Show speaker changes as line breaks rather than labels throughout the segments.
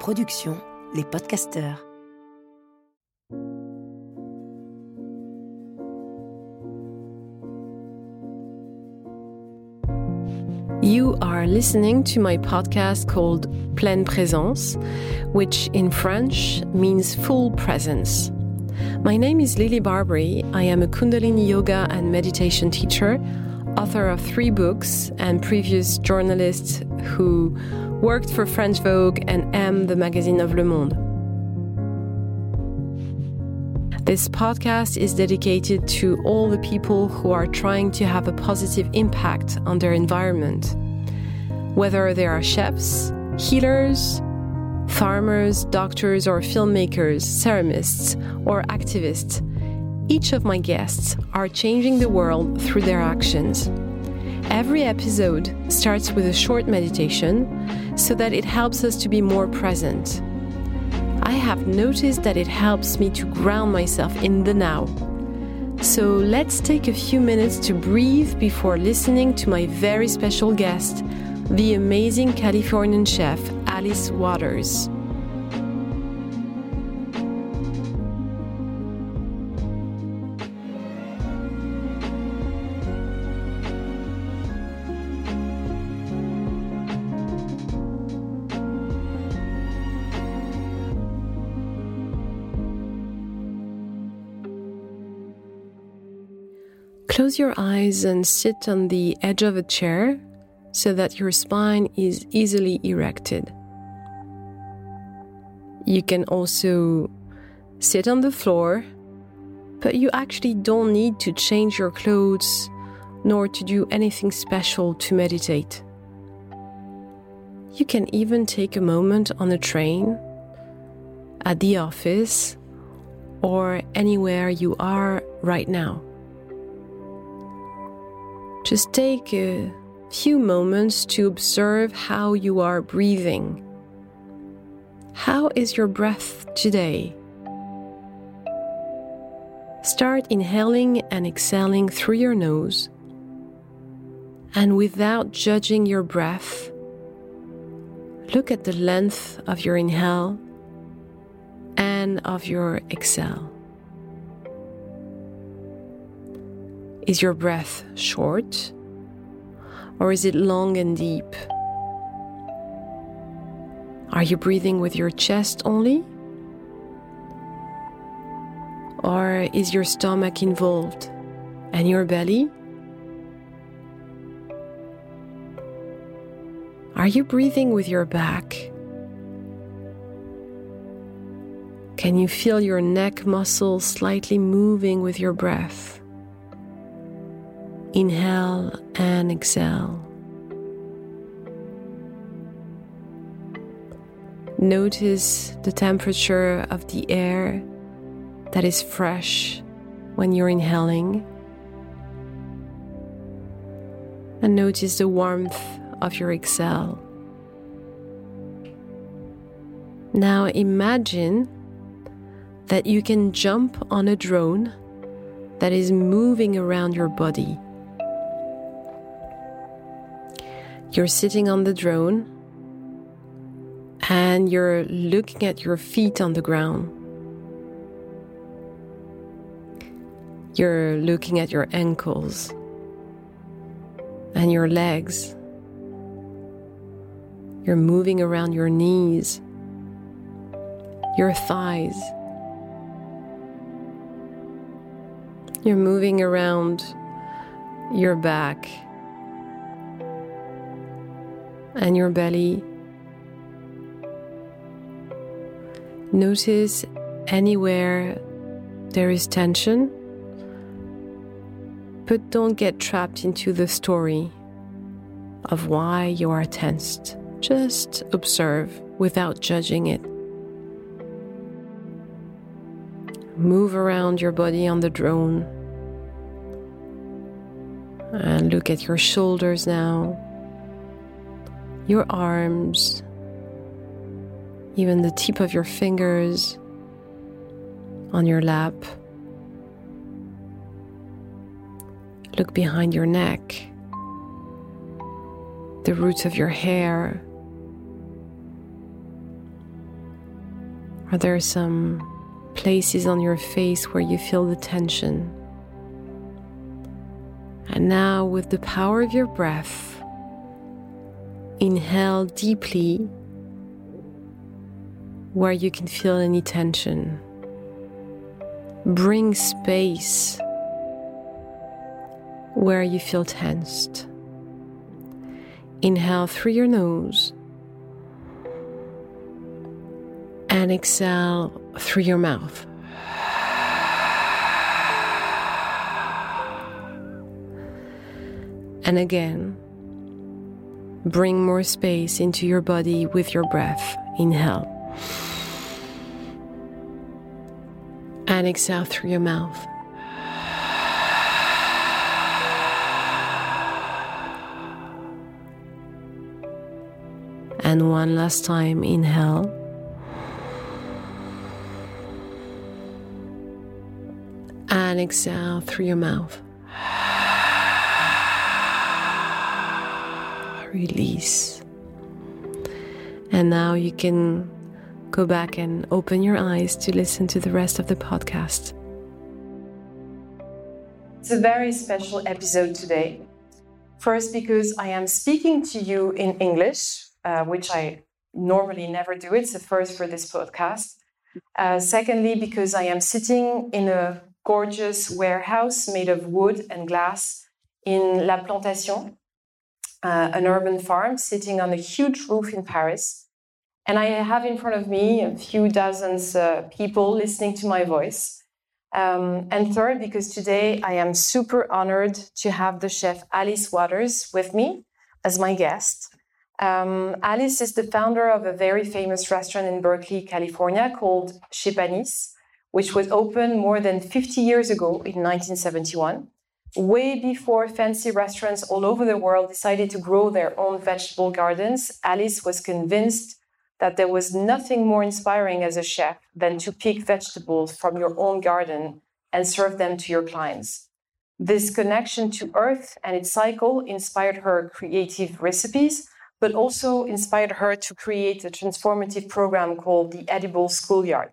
production Les Podcasteurs.
You are listening to my podcast called Pleine Présence, which in French means full presence. My name is Lili Barbery. I am a Kundalini yoga and meditation teacher, author of three books, and previous journalist who worked for French Vogue and M, the magazine of Le Monde. This podcast is dedicated to all the people who are trying to have a positive impact on their environment. Whether they are chefs, healers, farmers, doctors, or filmmakers, ceramists, or activists, each of my guests are changing the world through their actions. Every episode starts with a short meditation so that it helps us to be more present. I have noticed that it helps me to ground myself in the now. So let's take a few minutes to breathe before listening to my very special guest, the amazing Californian chef Alice Waters. Close your eyes and sit on the edge of a chair so that your spine is easily erected. You can also sit on the floor, but you actually don't need to change your clothes nor to do anything special to meditate. You can even take a moment on a train, at the office, or anywhere you are right now. Just take a few moments to observe how you are breathing. How is your breath today? Start inhaling and exhaling through your nose. And without judging your breath, look at the length of your inhale and of your exhale. Is your breath short or is it long and deep? Are you breathing with your chest only? Or is your stomach involved and your belly? Are you breathing with your back? Can you feel your neck muscles slightly moving with your breath? Inhale and exhale. Notice the temperature of the air that is fresh when you're inhaling. And notice the warmth of your exhale. Now imagine that you can jump on a drone that is moving around your body. You're sitting on the drone and you're looking at your feet on the ground. You're looking at your ankles and your legs. You're moving around your knees, your thighs. You're moving around your back and your belly. Notice anywhere there is tension, but don't get trapped into the story of why you are tensed. Just observe without judging it. Move around your body on the drone and look at your shoulders now your arms, even the tip of your fingers on your lap. Look behind your neck, the roots of your hair, Are there some places on your face where you feel the tension? And now, with the power of your breath, inhale deeply where you can feel any tension. Bring space where you feel tensed. Inhale through your nose and exhale through your mouth. And again, bring more space into your body with your breath. Inhale. And exhale through your mouth. And one last time, inhale. And exhale through your mouth. Release. And now you can go back and open your eyes to listen to the rest of the podcast.
It's a very special episode today. First, because I am speaking to you in English, uh, which I normally never do. It's the first for this podcast. Uh, secondly, because I am sitting in a gorgeous warehouse made of wood and glass in La Plantation, uh, an urban farm sitting on a huge roof in Paris. And I have in front of me a few dozens uh, people listening to my voice. Um, and third, because today I am super honored to have the chef Alice Waters with me as my guest. Um, Alice is the founder of a very famous restaurant in Berkeley, California called Chez which was opened more than 50 years ago in 1971, way before fancy restaurants all over the world decided to grow their own vegetable gardens. Alice was convinced that there was nothing more inspiring as a chef than to pick vegetables from your own garden and serve them to your clients. This connection to earth and its cycle inspired her creative recipes but also inspired her to create a transformative program called the Edible Schoolyard.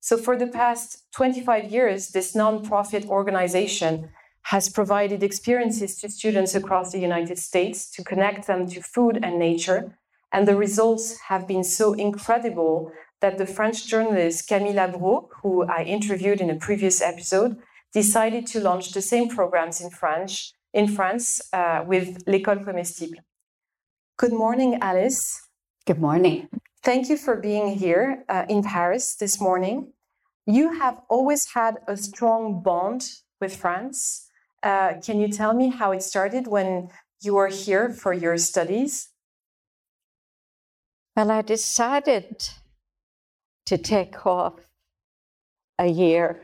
So, for the past 25 years, this nonprofit organization has provided experiences to students across the United States to connect them to food and nature. And the results have been so incredible that the French journalist Camille Labro, who I interviewed in a previous episode, decided to launch the same programs in French in France uh, with L'École Comestible. Good morning, Alice.
Good morning.
Thank you for being here uh, in Paris this morning. You have always had a strong bond with France. Uh, can you tell me how it started when you were here for your studies?
Well, I decided to take off a year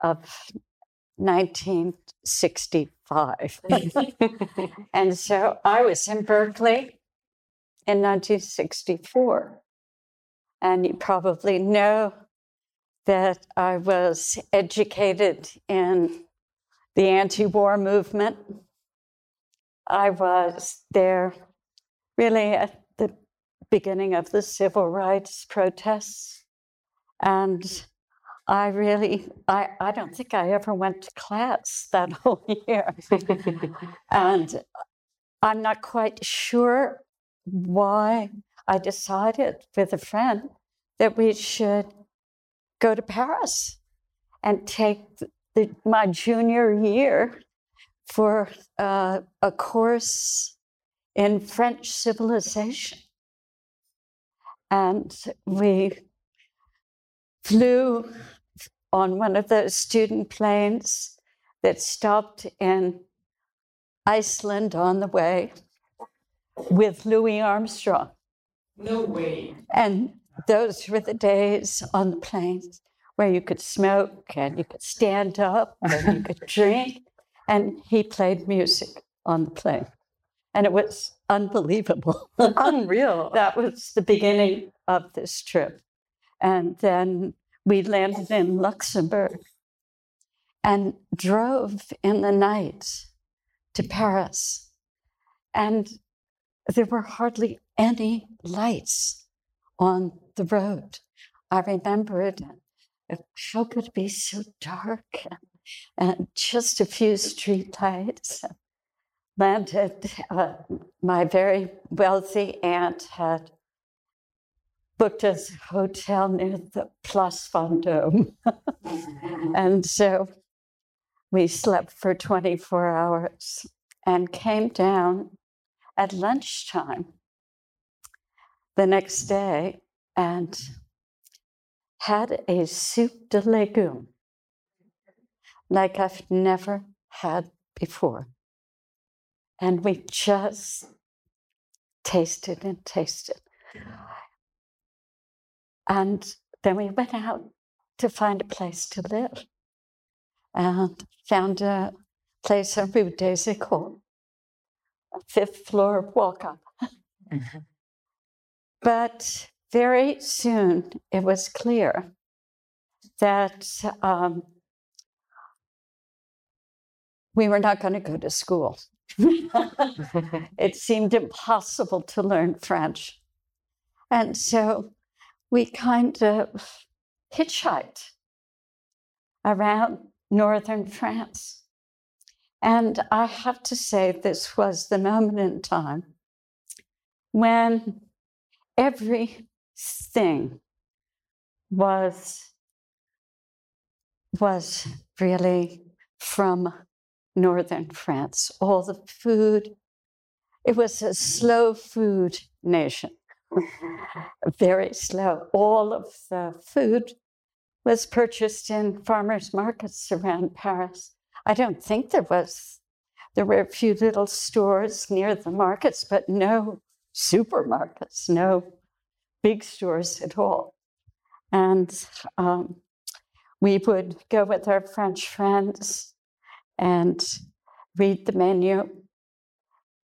of 1965. and so I was in Berkeley in 1964. And you probably know that I was educated in the anti war movement. I was there really at the beginning of the civil rights protests. And I really, I, I don't think I ever went to class that whole year. and I'm not quite sure why I decided with a friend that we should go to Paris and take the, my junior year for uh, a course in French civilization. And we flew on one of those student planes that stopped in Iceland on the way with Louis Armstrong.
No way.
And those were the days on the planes where you could smoke and you could stand up and you could drink. And he played music on the plane. And it was unbelievable.
Unreal.
that was the beginning of this trip. And then we landed in Luxembourg and drove in the night to Paris. And there were hardly any lights on the road. I remembered how could it be so dark and just a few street lights. Landed, uh, my very wealthy aunt had booked a hotel near the Place Vendôme. and so we slept for 24 hours and came down at lunchtime the next day and had a soup de legumes like I've never had before. And we just tasted and tasted. And then we went out to find a place to live and found a place on Rue des Écoles, a fifth floor walk up. Mm-hmm. But very soon it was clear that um, we were not going to go to school. it seemed impossible to learn French. And so we kind of hitchhiked around northern France. And I have to say, this was the moment in time when everything was, was really from northern France. All the food, it was a slow food nation, very slow. All of the food was purchased in farmers' markets around Paris. I don't think there was, there were a few little stores near the markets, but no supermarkets, no big stores at all. And um, we would go with our French friends and read the menu,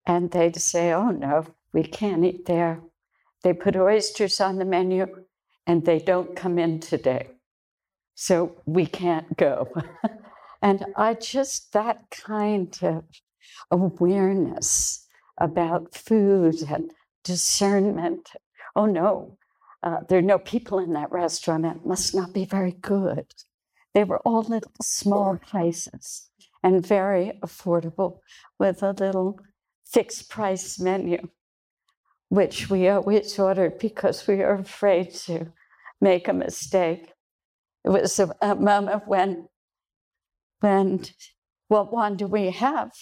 and they'd say, Oh, no, we can't eat there. They put oysters on the menu, and they don't come in today. So we can't go. and I just, that kind of awareness about food and discernment. Oh no, uh, there are no people in that restaurant. It must not be very good. They were all little small places and very affordable with a little fixed price menu, which we always ordered because we were afraid to make a mistake. It was a, a moment when, when, what one do we have?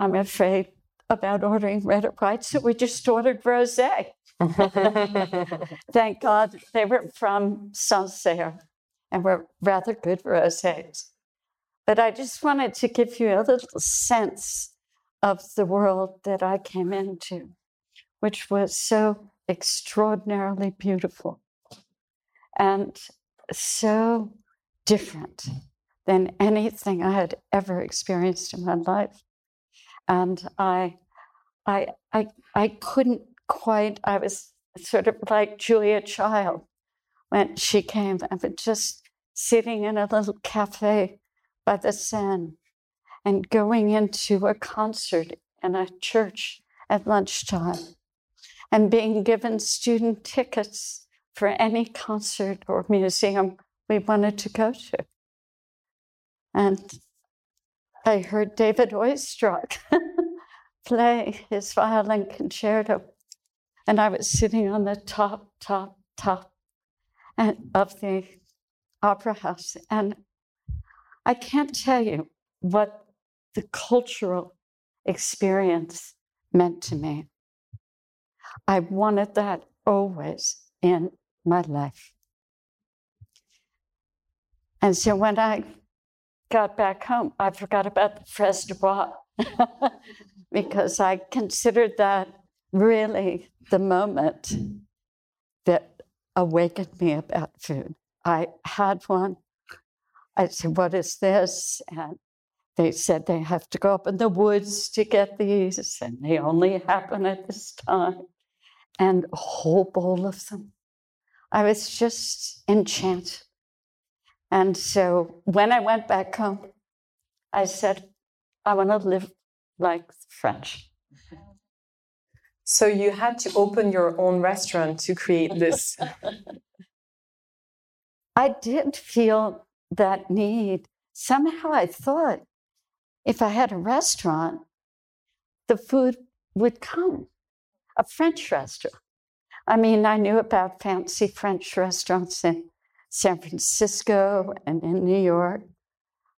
I'm afraid about ordering red or white, so we just ordered rosé. Thank God they were from Sancerre and were rather good rosés. But I just wanted to give you a little sense of the world that I came into, which was so extraordinarily beautiful. And so different than anything I had ever experienced in my life. And I, I, I, I couldn't quite, I was sort of like Julia Child when she came. I was just sitting in a little cafe by the Seine and going into a concert in a church at lunchtime and being given student tickets for any concert or museum we wanted to go to. And I heard David Oistrakh play his violin concerto. And I was sitting on the top, top, top uh, of the opera house. And I can't tell you what the cultural experience meant to me. I wanted that always in my life. And so when I got back home, I forgot about the de because I considered that really the moment that awakened me about food. I had one. I said, What is this? And they said they have to go up in the woods to get these, and they only happen at this time. And a whole bowl of them. I was just enchanted. And so when I went back home, I said, I want to live like the French.
So you had to open your own restaurant to create this.
I did feel that need. Somehow I thought if I had a restaurant, the food would come, a French restaurant. I mean, I knew about fancy French restaurants in San Francisco and in New York.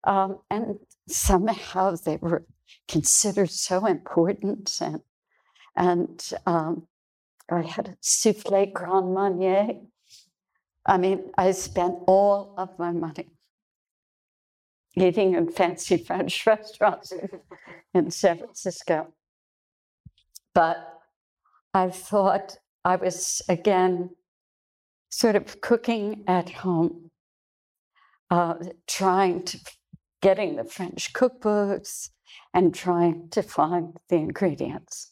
Um, and somehow they were considered so important. And, and um, I had a souffle Grand Marnier. I mean, I spent all of my money eating in fancy French restaurants in San Francisco. But I thought I was again sort of cooking at home, uh, trying to getting the French cookbooks and trying to find the ingredients.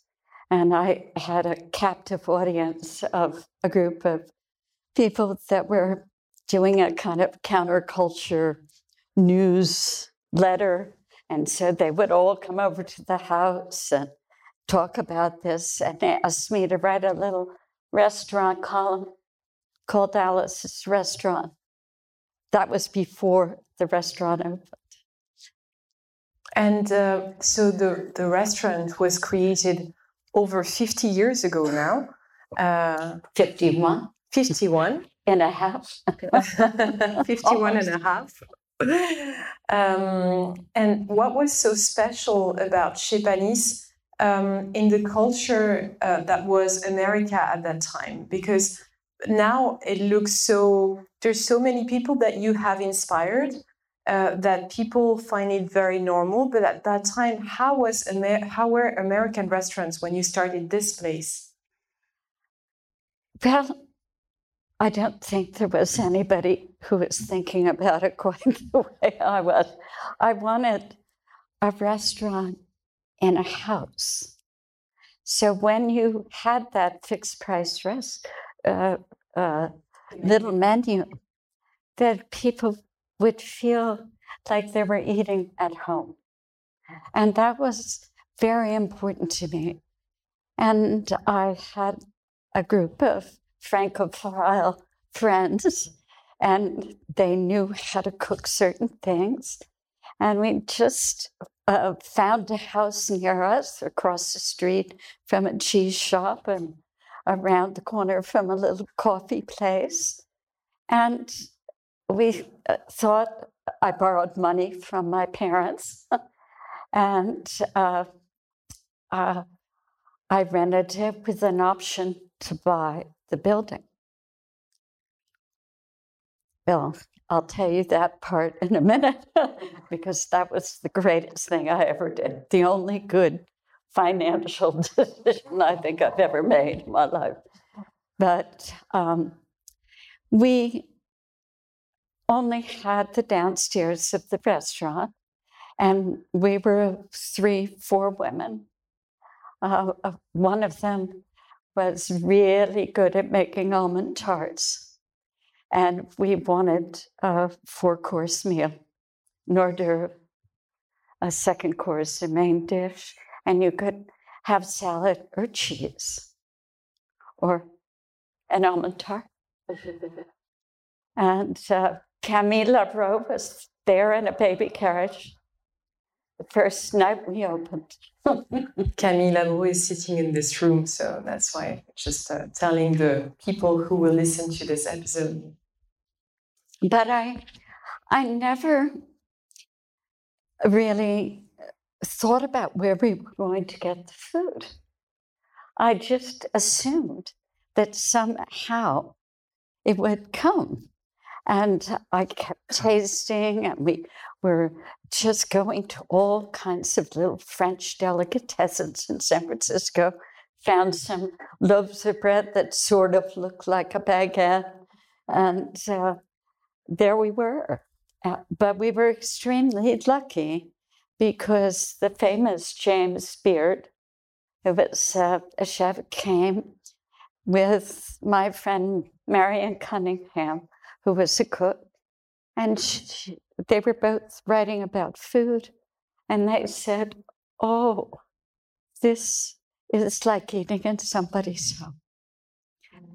And I had a captive audience of a group of people that were doing a kind of counterculture newsletter. And so they would all come over to the house and talk about this and asked me to write a little restaurant column called Alice's Restaurant. That was before the restaurant opened.
And uh, so the, the restaurant was created over 50 years ago now.
Uh, 51.
51.
And a half.
51 and a half. Um, and what was so special about Chez Panisse um, in the culture uh, that was America at that time? Because now it looks so, there's so many people that you have inspired. Uh, that people find it very normal, but at that time, how was Amer- how were American restaurants when you started this place?
Well, I don't think there was anybody who was thinking about it quite the way I was. I wanted a restaurant in a house. So when you had that fixed price rest, uh, uh, little menu, that people would feel like they were eating at home. And that was very important to me. And I had a group of Francophile friends, and they knew how to cook certain things. And we just uh, found a house near us across the street from a cheese shop and around the corner from a little coffee place. And we uh, thought I borrowed money from my parents, and uh, uh, I rented it with an option to buy the building. Well, I'll tell you that part in a minute because that was the greatest thing I ever did. The only good financial decision I think I've ever made in my life. But um, we only had the downstairs of the restaurant, and we were three, four women. Uh, uh one of them was really good at making almond tarts. And we wanted a four course meal, an d'oeuvre, a second course, a main dish, and you could have salad or cheese or an almond tart. and uh, Camille Labro was there in a baby carriage the first night we opened.
Camille Labro is sitting in this room, so that's why just uh, telling the people who will listen to this episode.
But I, I never really thought about where we were going to get the food. I just assumed that somehow it would come. And I kept tasting, and we were just going to all kinds of little French delicatessens in San Francisco. Found some loaves of bread that sort of looked like a baguette. And uh, there we were. Uh, but we were extremely lucky because the famous James Beard, who was uh, a chef, came with my friend Marion Cunningham, who was a cook, and she, they were both writing about food, and they said, "Oh, this is like eating in somebody's home,"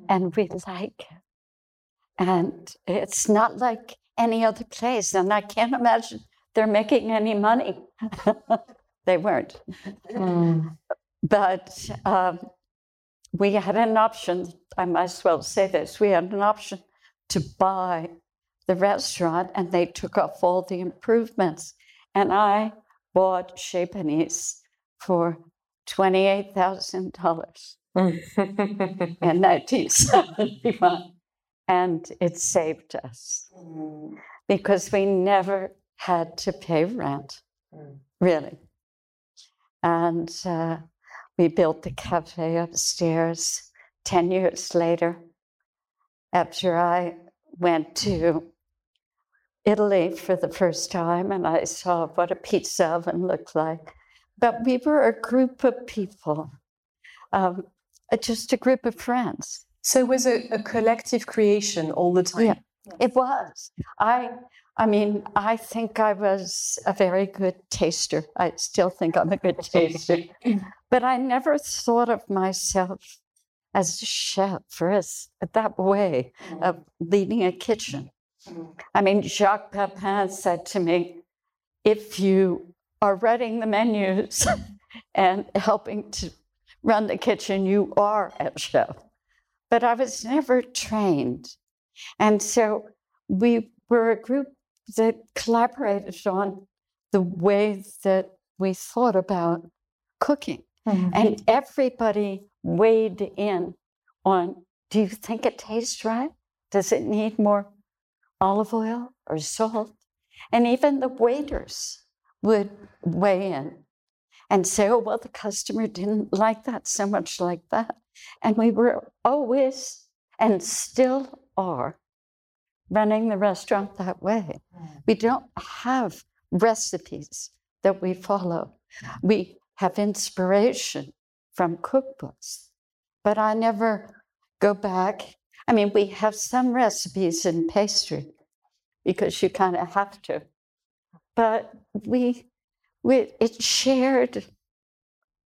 and we like it. And it's not like any other place. And I can't imagine they're making any money. they weren't. Mm. But um, we had an option, I might as well say this we had an option to buy the restaurant, and they took off all the improvements. And I bought Chez Panisse for $28,000 in 1971. And it saved us because we never had to pay rent, mm. really. And uh, we built the cafe upstairs 10 years later after I went to Italy for the first time and I saw what a pizza oven looked like. But we were a group of people, um, just a group of friends.
So it was a, a collective creation all the time.
Yeah, it was. I I mean, I think I was a very good taster. I still think I'm a good taster. but I never thought of myself as a chef for us that way of leading a kitchen. I mean, Jacques Pepin said to me, if you are writing the menus and helping to run the kitchen, you are a chef. But I was never trained. And so we were a group that collaborated on the way that we thought about cooking. Mm-hmm. And everybody weighed in on do you think it tastes right? Does it need more olive oil or salt? And even the waiters would weigh in and say, oh, well, the customer didn't like that so much like that. And we were always and still are running the restaurant that way. Mm. We don't have recipes that we follow. We have inspiration from cookbooks, but I never go back. I mean, we have some recipes in pastry because you kind of have to, but we, we it's shared,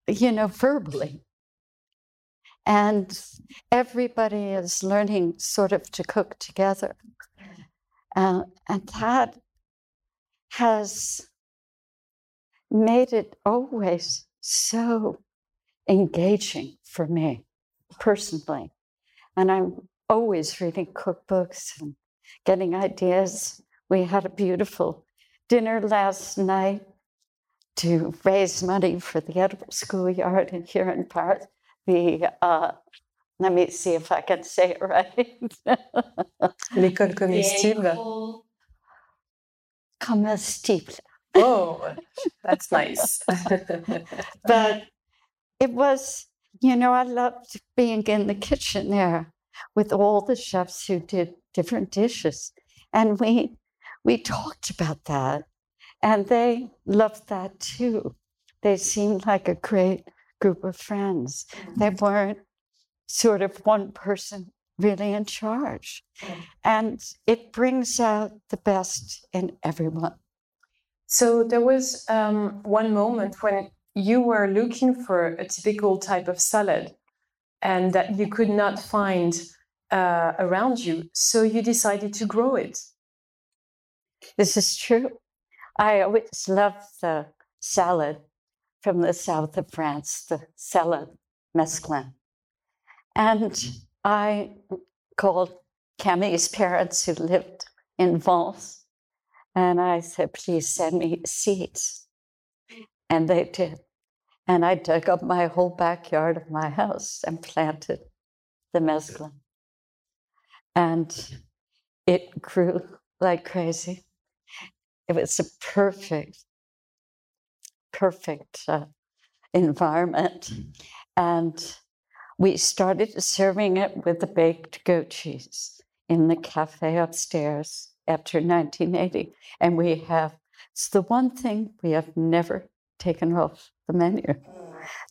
you know, verbally. And everybody is learning sort of to cook together. Uh, and that has made it always so engaging for me personally. And I'm always reading cookbooks and getting ideas. We had a beautiful dinner last night to raise money for the Edible Schoolyard here in Paris. The uh, let me see if I can say it right.
L'école comestible.
Comestible.
Oh, that's nice.
but it was, you know, I loved being in the kitchen there with all the chefs who did different dishes. And we we talked about that. And they loved that too. They seemed like a great group of friends. They weren't sort of one person really in charge. And it brings out the best in everyone.
So there was um, one moment when you were looking for a typical type of salad and that you could not find uh, around you. So you decided to grow it.
This is true. I always loved the salad from the south of France, the salad mesclun. And I called Camille's parents who lived in Vence, and I said, please send me seeds. And they did. And I dug up my whole backyard of my house and planted the mesclun. And it grew like crazy. It was a perfect, perfect uh, environment. And we started serving it with the baked goat cheese in the cafe upstairs after 1980. And we have, it's the one thing we have never taken off the menu.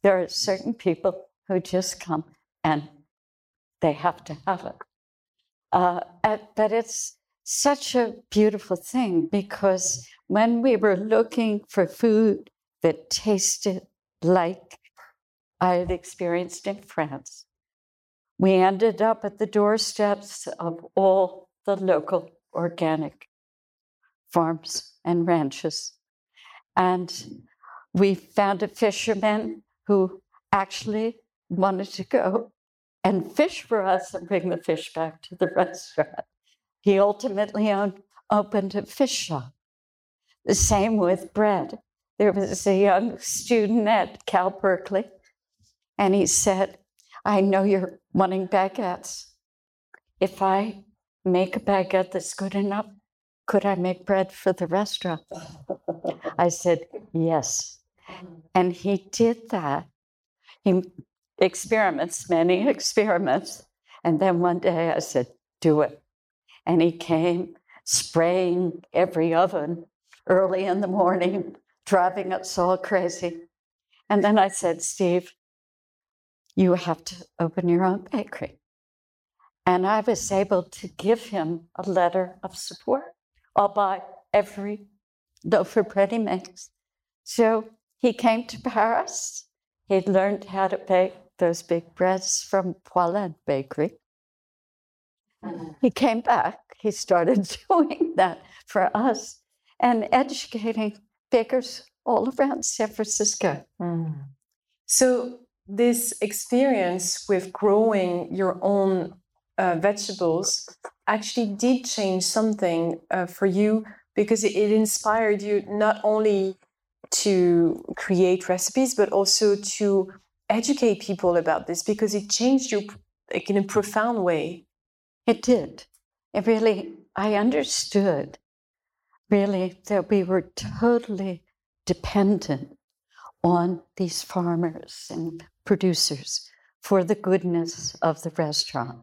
There are certain people who just come and they have to have it. Uh, but it's such a beautiful thing because when we were looking for food that tasted like I had experienced in France. we ended up at the doorsteps of all the local organic farms and ranches. And we found a fisherman who actually wanted to go and fish for us and bring the fish back to the restaurant. He ultimately owned, opened a fish shop. The same with bread. There was a young student at Cal Berkeley, and he said, I know you're wanting baguettes. If I make a baguette that's good enough, could I make bread for the restaurant? I said, Yes. And he did that. He experiments, many experiments. And then one day I said, Do it. And he came spraying every oven early in the morning, driving us all crazy. And then I said, Steve, you have to open your own bakery. And I was able to give him a letter of support. I'll buy every loaf of bread he makes. So he came to Paris. He learned how to bake those big breads from Poilâne Bakery. He came back. He started doing that for us and educating bakers all around San Francisco.
Mm. So, this experience with growing your own uh, vegetables actually did change something uh, for you because it inspired you not only to create recipes but also to educate people about this because it changed you like, in a profound way.
It did. It really, I understood really that we were totally dependent on these farmers and producers for the goodness of the restaurant.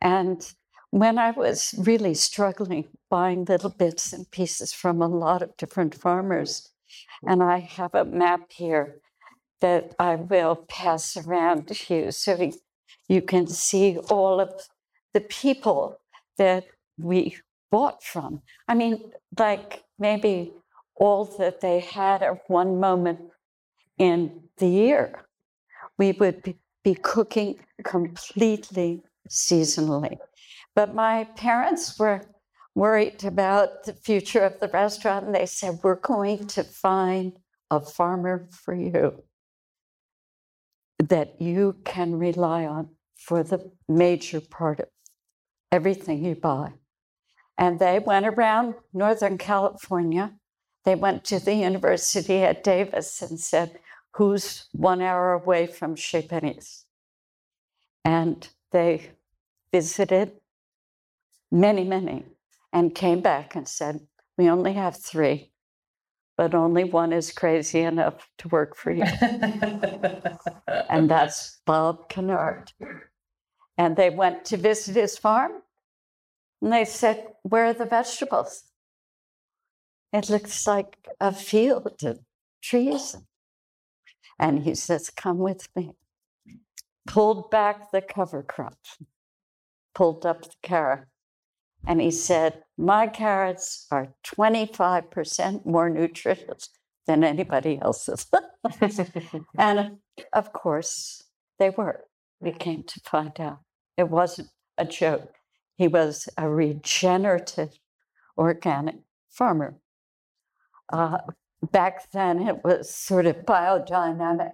And when I was really struggling buying little bits and pieces from a lot of different farmers, and I have a map here that I will pass around to you so you can see all of the people that we bought from. I mean, like maybe all that they had at one moment in the year. We would be cooking completely seasonally. But my parents were worried about the future of the restaurant, and they said, We're going to find a farmer for you that you can rely on for the major part of everything you buy. And they went around Northern California. They went to the university at Davis and said, Who's one hour away from Chez Panisse? And they visited many, many, and came back and said, We only have three, but only one is crazy enough to work for you. and that's Bob Cannard. And they went to visit his farm, and they said, Where are the vegetables? It looks like a field of trees. And he says, Come with me. Pulled back the cover crop, pulled up the carrot, and he said, My carrots are 25% more nutritious than anybody else's. and of course, they were. We came to find out it wasn't a joke. He was a regenerative organic farmer. Uh, back then, it was sort of biodynamic,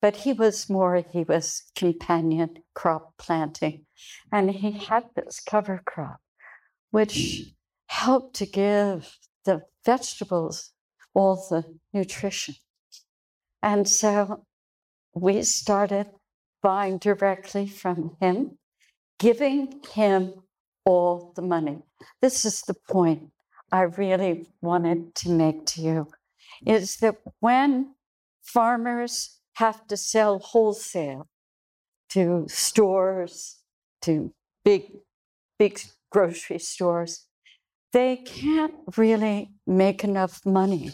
but he was more, he was companion crop planting. And he had this cover crop which help to give the vegetables all the nutrition. And so we started buying directly from him, giving him all the money. This is the point I really wanted to make to you is that when farmers have to sell wholesale to stores, to big, big grocery stores, they can't really make enough money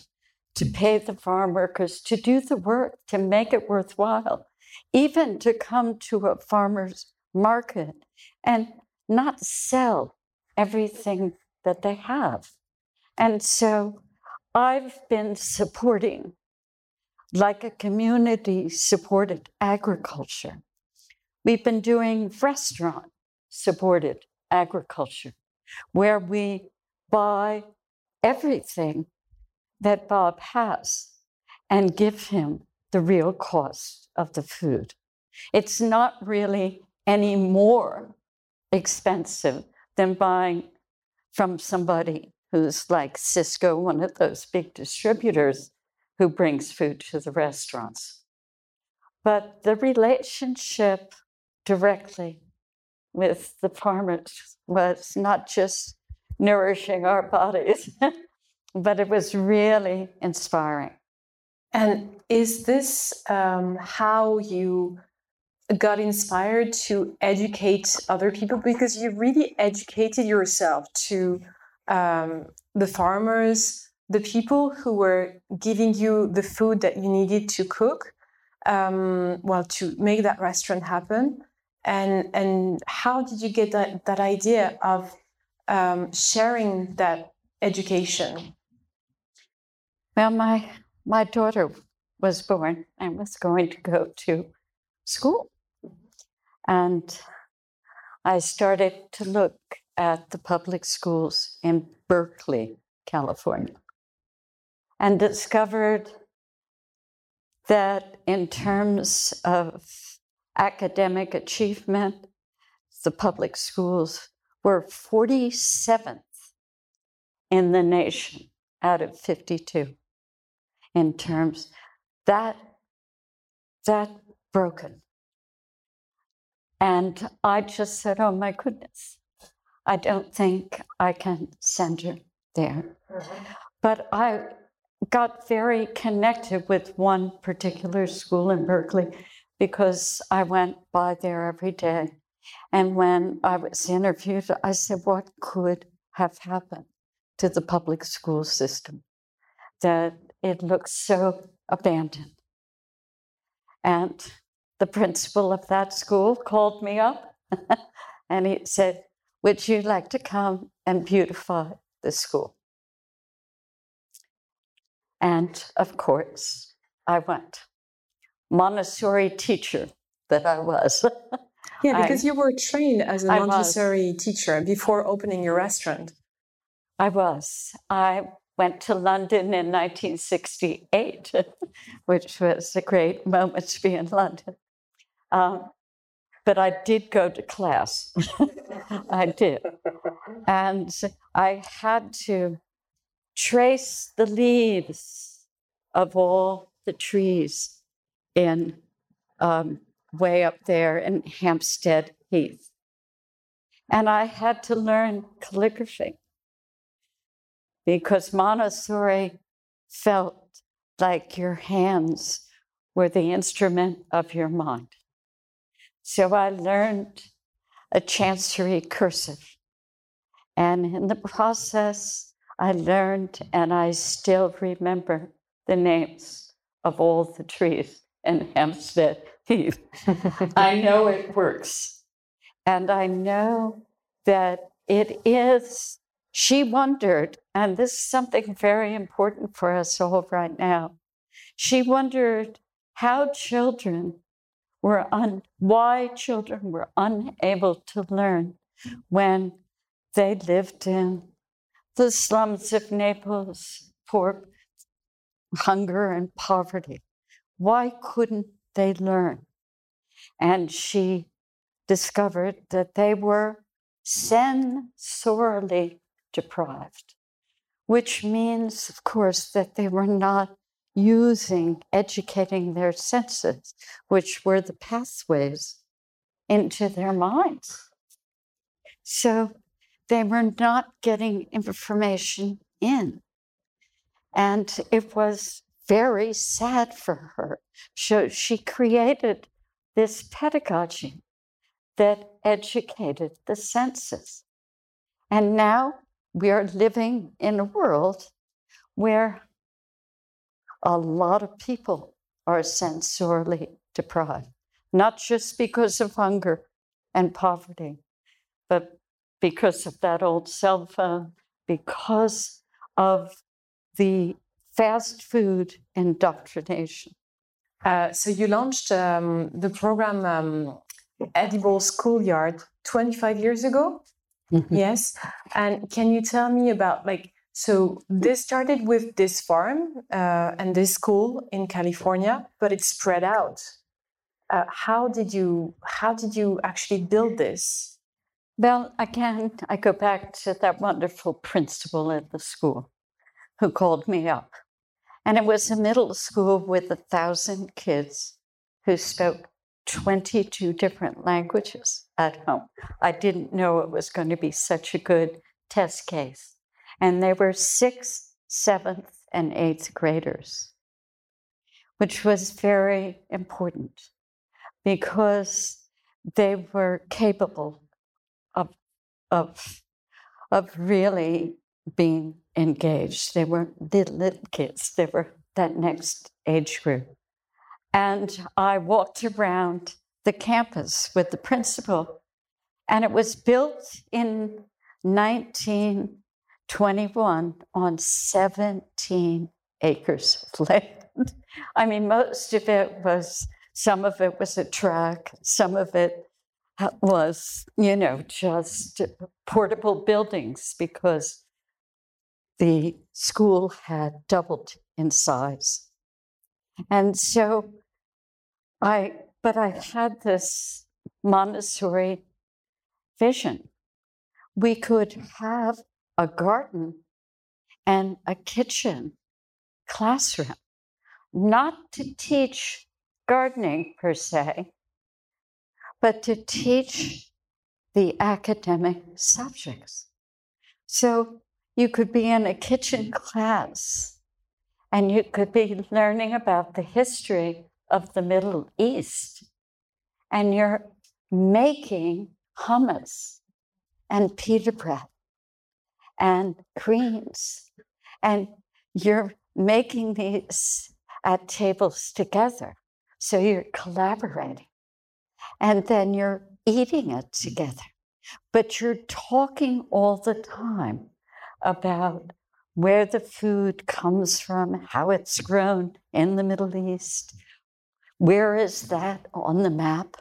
to hmm. pay the farm workers to do the work, to make it worthwhile, even to come to a farmer's market and not sell everything that they have. And so I've been supporting, like a community supported agriculture, We've been doing restaurant supported agriculture, where we buy everything that Bob has and give him the real cost of the food. It's not really any more expensive than buying from somebody who's like Sysco, one of those big distributors who brings food to the restaurants. But the relationship directly with the farmers was not just nourishing our bodies, but it was really inspiring.
And is this um, how you got inspired to educate other people? Because you really educated yourself to um, the farmers, the people who were giving you the food that you needed to cook, um, well, to make that restaurant happen. And, and how did you get that, that idea of um, sharing that education?
Well, my my daughter was born and was going to go to school, and I started to look at the public schools in Berkeley, California, and discovered that in terms of academic achievement, the public schools. Were 47th in the nation out of 52 in terms that that broken. And i just said oh my goodness i don't think i can send her there. Mm-hmm. but i got very connected with one particular school in berkeley because i went by there every day and when I was interviewed, I said, What could have happened to the public school system that it looks so abandoned? And the principal of that school called me up and he said, Would you like to come and beautify the school? And of course, I went. Montessori teacher that I was.
Yeah, because I, you were trained as a Montessori teacher before opening your restaurant.
I was. I went to London in 1968, which was a great moment to be in London. Um, but I did go to class. I did. And I had to trace the leaves of all the trees in um, way up there in Hampstead Heath. And I had to learn calligraphy because Montessori felt like your hands were the instrument of your mind. So I learned a chancery cursive. And in the process, I learned and I still remember the names of all the trees in Hampstead Heath. I know it works. And I know that it is. She wondered, and this is something very important for us all right now. She wondered how children were un, why children were unable to learn when they lived in the slums of Naples, poor hunger and poverty. Why couldn't they learn. And she discovered that they were sensorially deprived, which means, of course, that they were not using, educating their senses, which were the pathways into their minds. So they were not getting information in. And it was very sad for her. So she created this pedagogy that educated the senses. And now we are living in a world where a lot of people are sensorily deprived, not just because of hunger and poverty, but because of that old cell phone, because of the fast food indoctrination.
Uh, so you launched um, the program um, edible schoolyard 25 years ago.
Mhm.
Yes. And can you tell me about like, so this started with this farm uh, and this school in California, but it spread out. Uh, how did you how did you actually build this?
Well, again, I go back to that wonderful principal at the school who called me up. And it was a middle school with a thousand kids who spoke 22 different languages at home. I didn't know it was going to be such a good test case. And they were sixth, seventh, and eighth graders, which was very important because they were capable of, of, of really being engaged. They weren't little, little kids, they were that next age group. And I walked around the campus with the principal, and it was built in 1921 on 17 acres of land. I mean, most of it was, some of it was a track, some of it uh, was, you know, just portable buildings because the school had doubled in size. And so I, but I had this Montessori vision. We could have a garden and a kitchen classroom, not to teach gardening per se, but to teach the academic subjects. So you could be in a kitchen mm. class and you could be learning about the history of the Middle East, and you're making hummus and pita bread and creams, and you're making these at tables together. So you're collaborating, and then you're eating it together. But you're talking all the time about where the food comes from, how it's grown in the Middle East. Where is that on the map?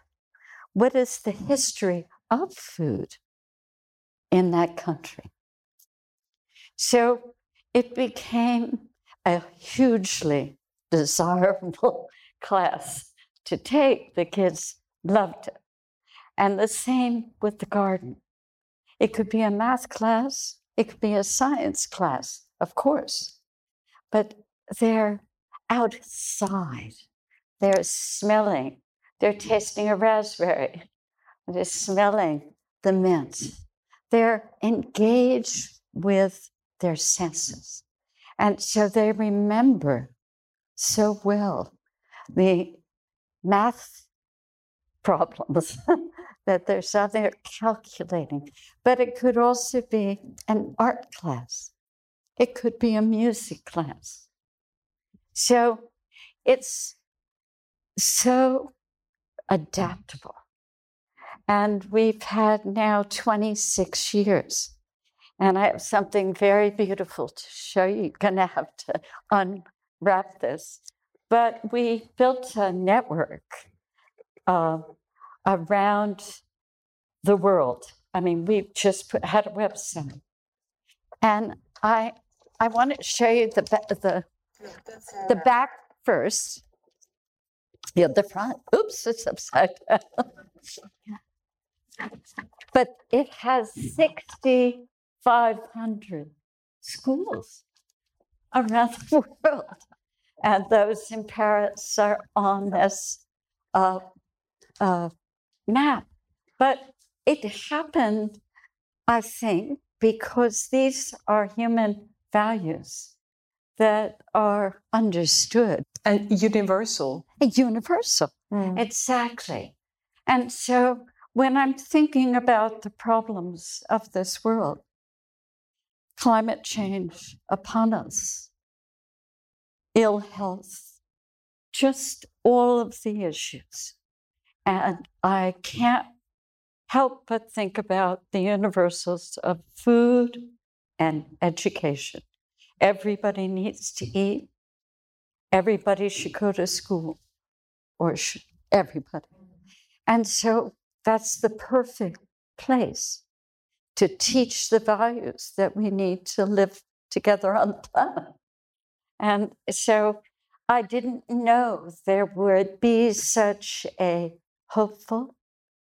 What is the history of food in that country? So it became a hugely desirable class to take. The kids loved it. And the same with the garden. It could be a math class, it could be a science class, of course, but they're outside. They're smelling, they're tasting a raspberry, they're smelling the mint. They're engaged with their senses. And so they remember so well the math problems that there's they're calculating. But it could also be an art class. It could be a music class. So it's so adaptable. And we've had now 26 years. And I have something very beautiful to show you. You're going to have to unwrap this. But we built a network around the world. I mean, we've just put, had a website. And I, I want to show you the, the, the back first. Yeah, the front. Oops, it's upside down. but it has 6,500 schools around the world. And those in Paris are on this uh, uh, map. But it happened, I think, because these are human values that are understood
And universal.
universal. Hmm. Exactly. And so when I'm thinking about the problems of this world, climate change upon us, ill health, just all of the issues. And I can't help but think about the universals of food and education. Everybody needs to eat. Everybody should go to school, or should, everybody. And so that's the perfect place to teach the values that we need to live together on the planet. And so I didn't know there would be such a hopeful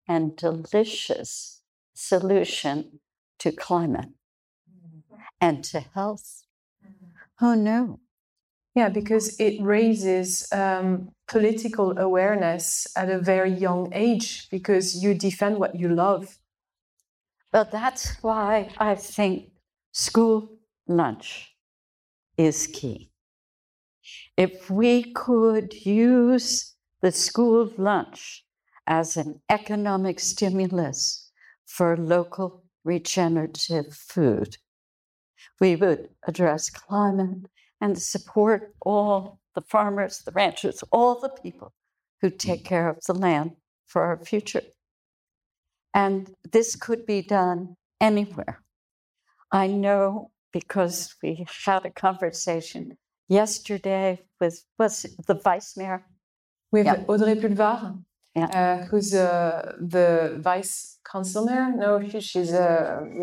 and delicious solution to climate and to health. Who knew?
Yeah, because it raises um, political awareness at a very young age because you defend what you love.
Well, that's why I think school lunch is key. If we could use the school lunch as an economic stimulus for local regenerative food, we would address climate and support all the farmers, the ranchers, all the people who take care of the land for our future. And this could be done anywhere. I know because we had a conversation yesterday with was the vice mayor.
With
Yeah.
Audrey Pulvar,
Yeah.
uh, who's uh, the vice council mayor. No, she, she's a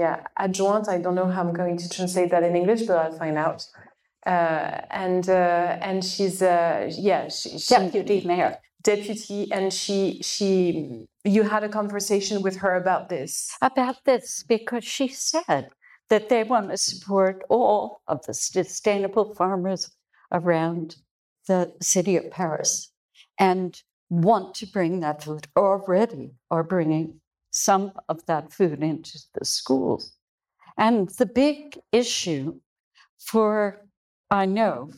yeah adjoint. I don't know how I'm going to translate that in English, but I'll find out. Uh, and uh, and she's uh, yeah she, she,
Deputy mayor.
deputy, and she she you had a conversation with her about this.
about this because she said that they want to support all of the sustainable farmers around the city of Paris and want to bring that food already are bringing some of that food into the schools. And the big issue for, I know,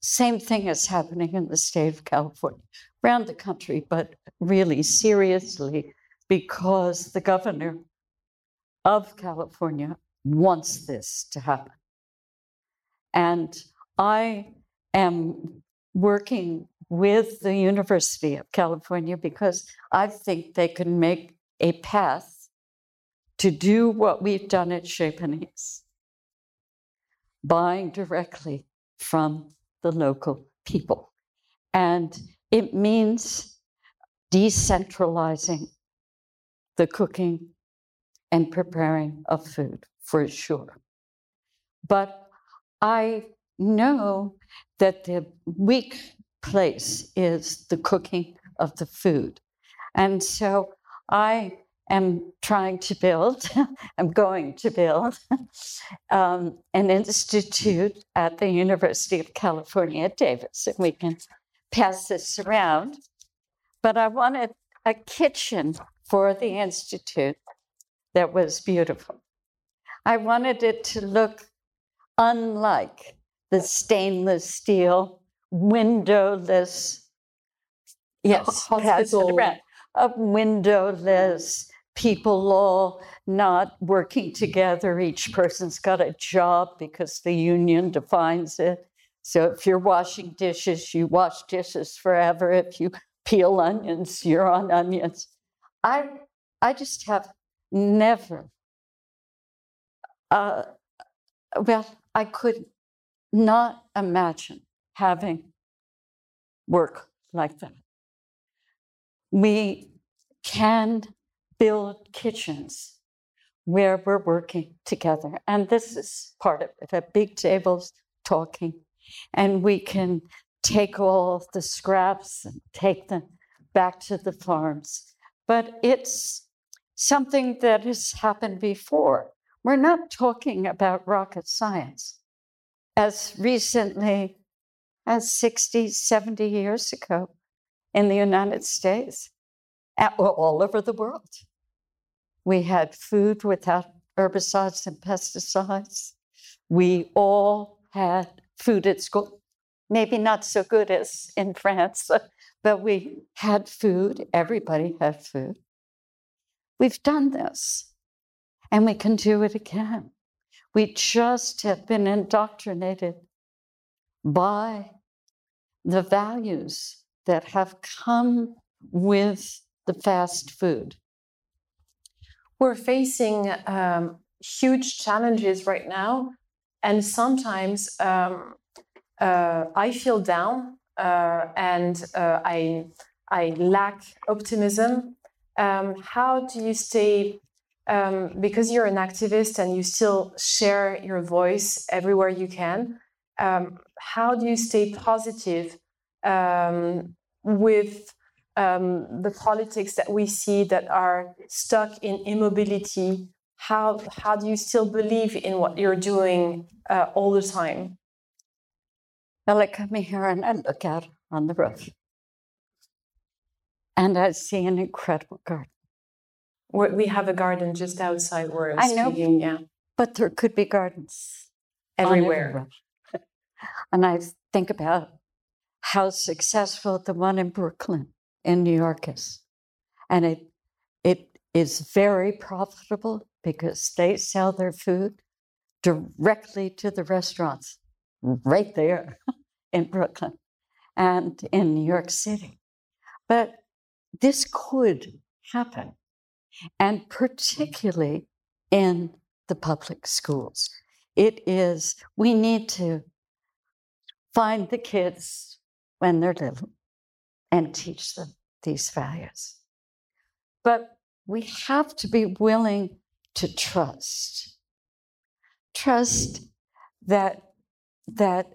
same thing is happening in the state of California, around the country, but really seriously because the governor of California wants this to happen. And I am working with the University of California because I think they can make a path to do what we've done at Chez Panisse, buying directly from the local people. And it means decentralizing the cooking and preparing of food for sure. But I know that the weak place is the cooking of the food. And so I am trying to build, I'm going to build um, an institute at the University of California at Davis, and we can pass this around. But I wanted a kitchen for the institute that was beautiful. I wanted it to look unlike the stainless steel, windowless, yes,
Hospital.
of windowless people all not working together. Each person's got a job because the union defines it. So if you're washing dishes, you wash dishes forever. If you peel onions, you're on onions. I I just have never uh, well, I could not imagine having work like that. We can build kitchens where we're working together. And this is part of it at big tables talking. And we can take all the scraps and take them back to the farms. But it's something that has happened before. We're not talking about rocket science. As recently as 60, 70 years ago in the United States, a- well, all over the world, we had food without herbicides and pesticides. We all had food at school. Maybe not so good as in France, but we had food. Everybody had food. We've done this and we can do it again. We just have been indoctrinated by the values that have come with the fast food.
We're facing um, huge challenges right now, and sometimes um, uh, I feel down uh, and uh, I I lack optimism um, how do you stay um, because you're an activist and you still share your voice everywhere you can um, how do you stay positive um, with um, the politics that we see that are stuck in immobility? How how do you still believe in what you're doing uh, all the time?
Well i come here and i look out on the roof. And i see an incredible garden.
We have a garden just outside where
I know,
speaking, yeah.
But there could be gardens
everywhere.
And I think about how successful the one in Brooklyn in New York is. And it it is very profitable because they sell their food directly to the restaurants right there in Brooklyn and in New York City. But this could happen and particularly in the public schools. It is, we need to find the kids when they're little and teach them these values. But we have to be willing to trust. Trust that that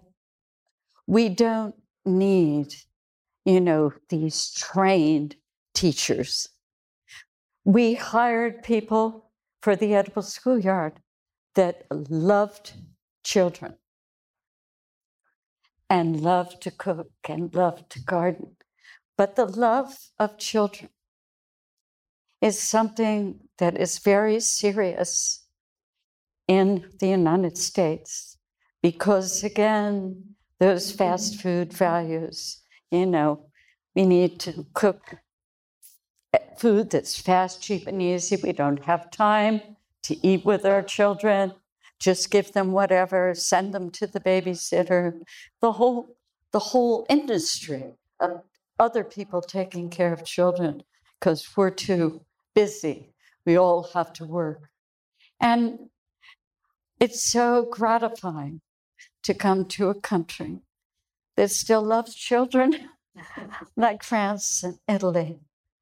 we don't need, you know, these trained teachers we hired people for the edible schoolyard that loved children and loved to cook and loved to garden. But the love of children is something that is very serious in the United States because, again, those fast food values, you know, we need to cook food that's fast, cheap, and easy. We don't have time to eat with our children. Just give them whatever, send them to the babysitter. The whole, the whole industry of other people taking care of children because we're too busy. We all have to work. And it's so gratifying to come to a country that still loves children, like France and Italy.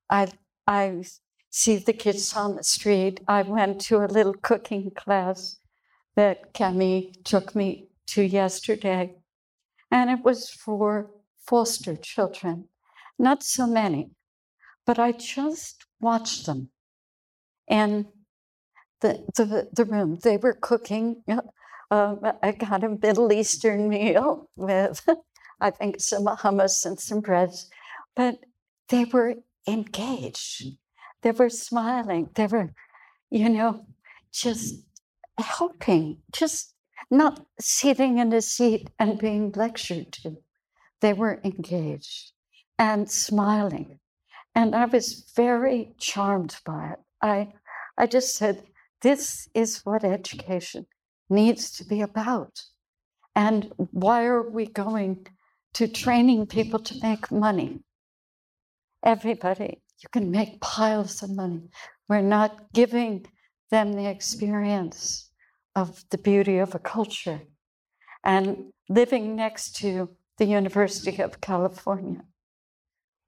I I see the kids on the street. I went to a little cooking class that Camille took me to yesterday, and it was for foster children. Not so many, but I just watched them in the, the, the room. They were cooking. Um, I got a Middle Eastern meal with, I think, some hummus and some bread, but they were engaged. They were smiling. They were, you know, just helping, just not sitting in a seat and being lectured to. They were engaged and smiling. And I was very charmed by it. I, I just said, this is what education needs to be about. And why are we going to training people to make money? everybody. You can make piles of money. We're not giving them the experience of the beauty of a culture. And living next to the University of California,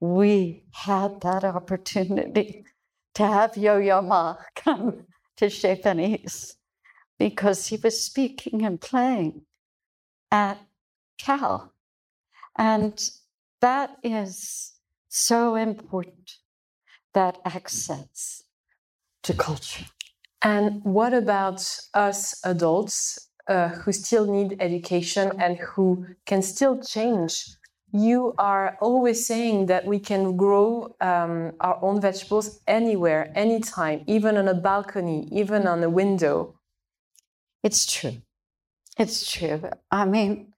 we had that opportunity to have Yo Yo Ma come to Chez because he was speaking and playing at Cal. And that is so important that access to culture.
And what about us adults uh, who still need education and who can still change? You are always saying that we can grow um, our own vegetables anywhere, anytime, even on a balcony, even on a window.
It's true. It's true. I mean,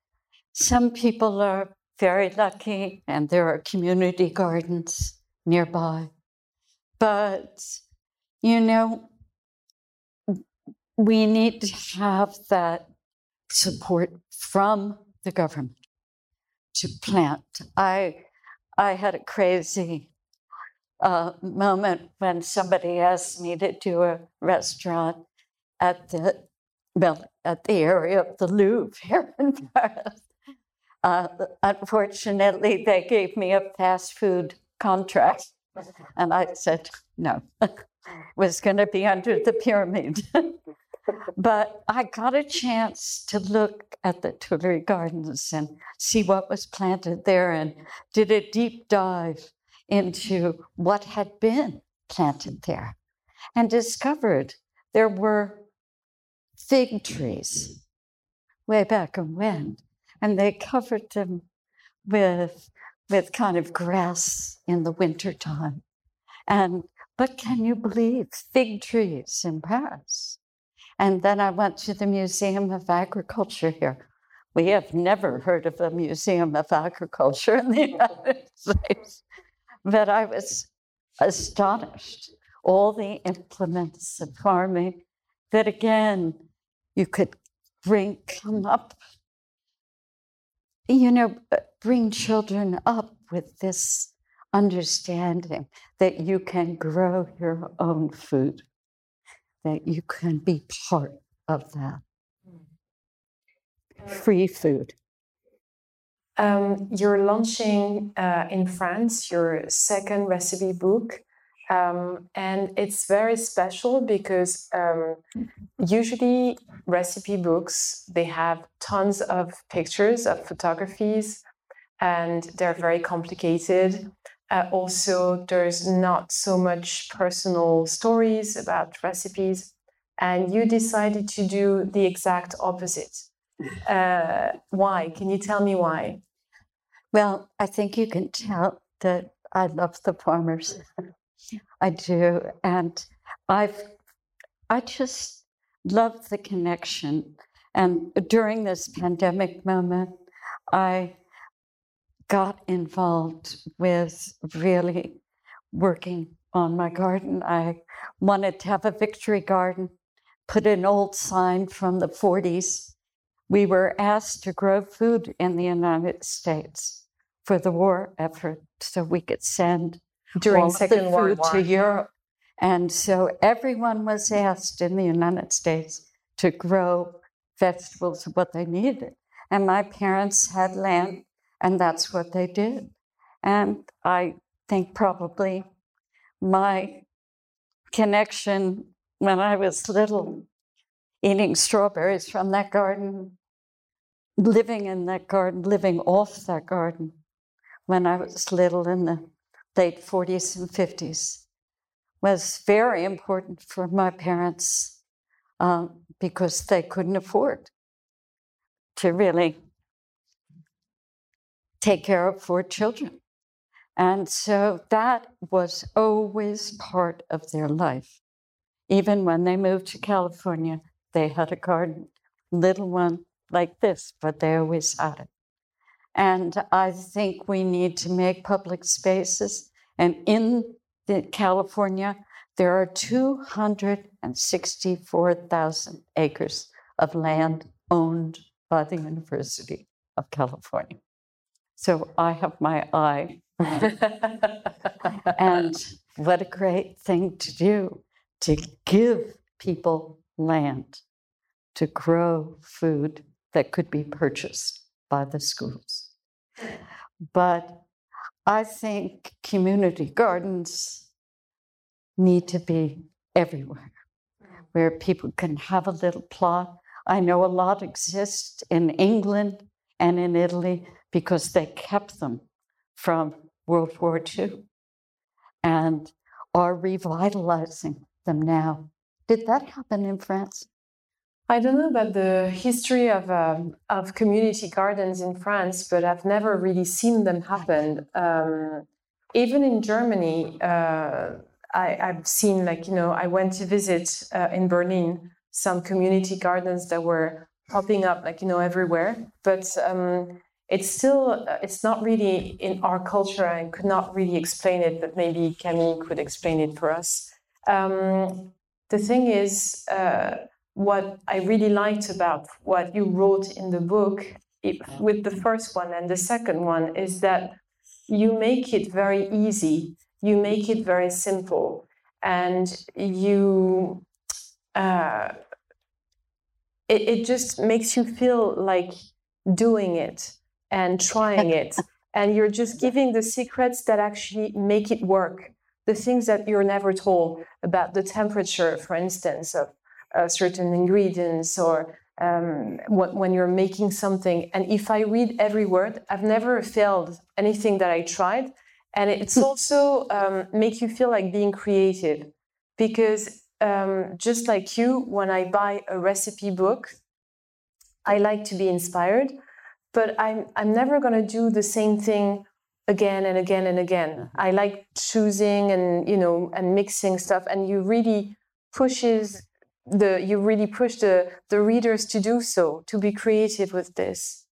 some people are very lucky, and there are community gardens nearby. But, you know, we need to have that support from the government to plant. I, I had a crazy uh, moment when somebody asked me to do a restaurant at the well, at the area of the Louvre here in Paris. Uh, unfortunately, they gave me a fast food contract. And I said, no, was going to be under the pyramid. but I got a chance to look at the Tuileries Gardens and see what was planted there and did a deep dive into what had been planted there and discovered there were fig trees way back in when, and they covered them with with kind of grass in the wintertime. And but can you believe fig trees in Paris? And then I went to the Museum of Agriculture here. We have never heard of a Museum of Agriculture in the United States. But I was astonished. All the implements of farming that again you could bring come up you know, uh, bring children up with this understanding that you can grow your own food, that you can be part of that. Free food.
Um, you're launching uh, in France your second recipe book. Um, and it's very special because um, usually recipe books they have tons of pictures of photographies and they're very complicated uh, also there's not so much personal stories about recipes and you decided to do the exact opposite uh, why can you tell me why
well i think you can tell that i love the farmers I do. And I've, I just love the connection. And during this pandemic moment, I got involved with really working on my garden. I wanted to have a victory garden, put an old sign from the 40s. We were asked to grow food in the United States for the war effort so we could send
during all Second
the
World
food
War.
to Europe. And so everyone was asked in the United States to grow vegetables, what they needed. And my parents had land, and that's what they did. And I think probably my connection when I was little, eating strawberries from that garden, living in that garden, living off that garden when I was little in the late 40s and 50s was very important for my parents um, because they couldn't afford to really take care of four children. And so that was always part of their life. Even when they moved to California, they had a garden, little one like this, but they always had it. And I think we need to make public spaces. And in the California, there are 264,000 acres of land owned by the University of California. So I have my eye. and what a great thing to do to give people land to grow food that could be purchased by the schools. But I think community gardens need to be everywhere where people can have a little plot. I know a lot exist in England and in Italy because they kept them from World War II and are revitalizing them now. Did that happen in France?
I don't know about the history of um, of community gardens in France, but I've never really seen them happen. Um, even in Germany, uh, I, have seen like you know I went to visit uh, in Berlin some community gardens that were popping up like you know everywhere, but um, it's still uh, it's not really in our culture. I could not really explain it, but maybe Camille could explain it for us. Um, the thing is uh, what I really liked about what you wrote in the book it, with the first one and the second one is that you make it very easy, you make it very simple, and you. Uh, it, it just makes you feel like doing it and trying it and you're just giving the secrets that actually make it work. The things that you're never told about the temperature, for instance, of uh, certain ingredients or um, when, when you're making something. And if I read every word, I've never failed anything that I tried. And it's also um, make you feel like being creative. Because um, just like you, when I buy a recipe book, I like to be inspired, but I'm I'm never gonna do the same thing again and again and again. Mm-hmm. I like choosing and you know and mixing stuff, and you really pushes the you really push the the readers to do so to be creative with this.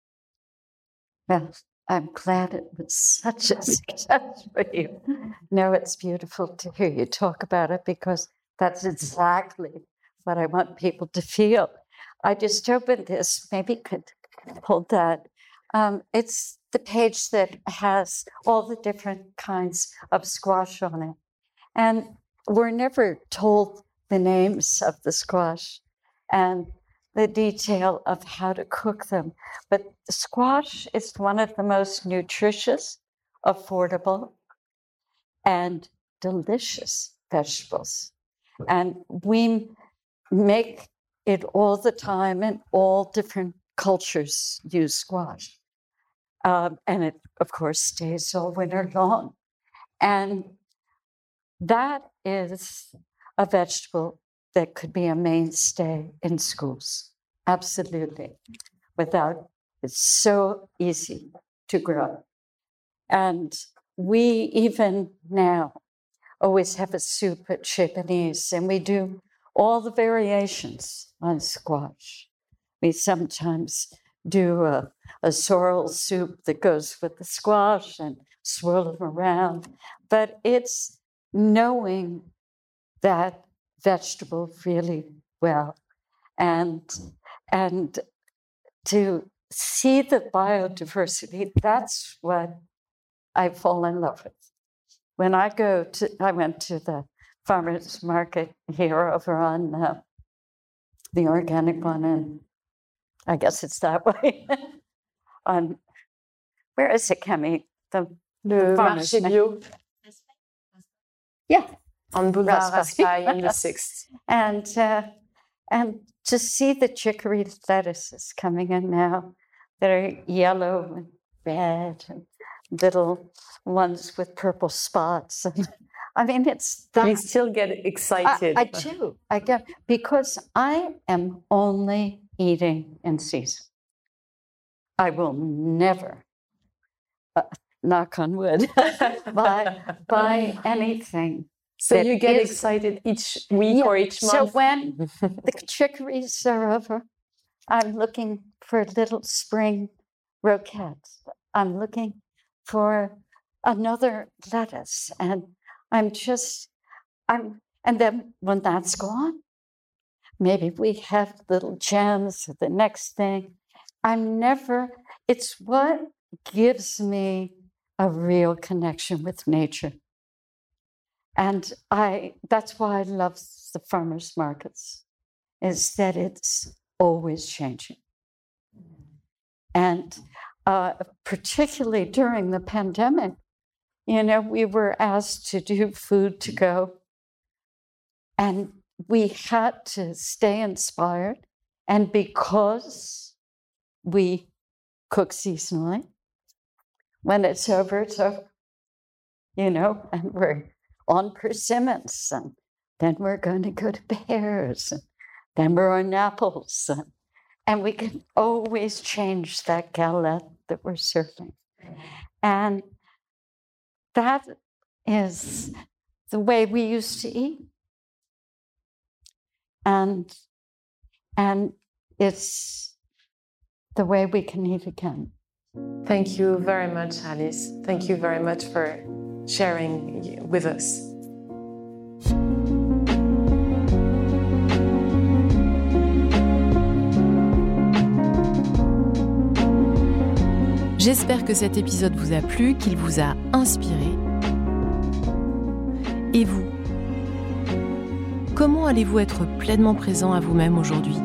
Well, I'm glad it was such a success for you. No, it's beautiful to hear you talk about it because that's exactly what I want people to feel. I just opened this, maybe could hold that. Um, it's the page that has all the different kinds of squash on it. And we're never told the names of the squash and the detail of how to cook them. But squash is one of the most nutritious, affordable, and delicious vegetables. And we make it all the time, in all different cultures use squash. Um, and it, of course, stays all winter long. And that is a vegetable that could be a mainstay in schools. Absolutely. Without, it's so easy to grow. And we even now always have a soup at Panisse, and we do all the variations on squash. We sometimes do a, a sorrel soup that goes with the squash and swirl them around. But it's knowing that vegetable really well and and to see the biodiversity that's what i fall in love with when I go to, I went to the farmers market here over on uh, the organic one, and I guess it's that way. on where is it, Kemi? The,
the marché bio.
Yeah,
on Boulevard Raspail in the sixth.
And uh, and to see the chicory lettuces coming in now that are yellow and red and little ones with purple spots. I mean, it's
that. You still get excited.
I, I do. I get because I am only eating in season. I will never, uh, knock on wood, buy buy anything.
So you get is, excited each week
yeah,
or each month.
So when the chicories are over, I'm looking for little spring roquettes. I'm looking for another lettuce. And I'm just, I'm, and then when that's gone, maybe we have little gems the next thing. I'm never, it's what gives me a real connection with nature. And I that's why I love the farmers markets, is that it's always changing. And uh, particularly during the pandemic, you know, we were asked to do food to go. And we had to stay inspired. And because we cook seasonally, when it's over, it's over. You know, and we're on persimmons, and then we're going to go to pears, and then we're on apples. And, and we can always change that galette that we're serving. And that is the way we used to eat. And and it's the way we can eat again.
Thank you very much, Alice. Thank you very much for sharing with us.
J'espère que cet épisode vous a plu, qu'il vous a inspiré. Comment allez-vous être pleinement présent à vous-même aujourd'hui?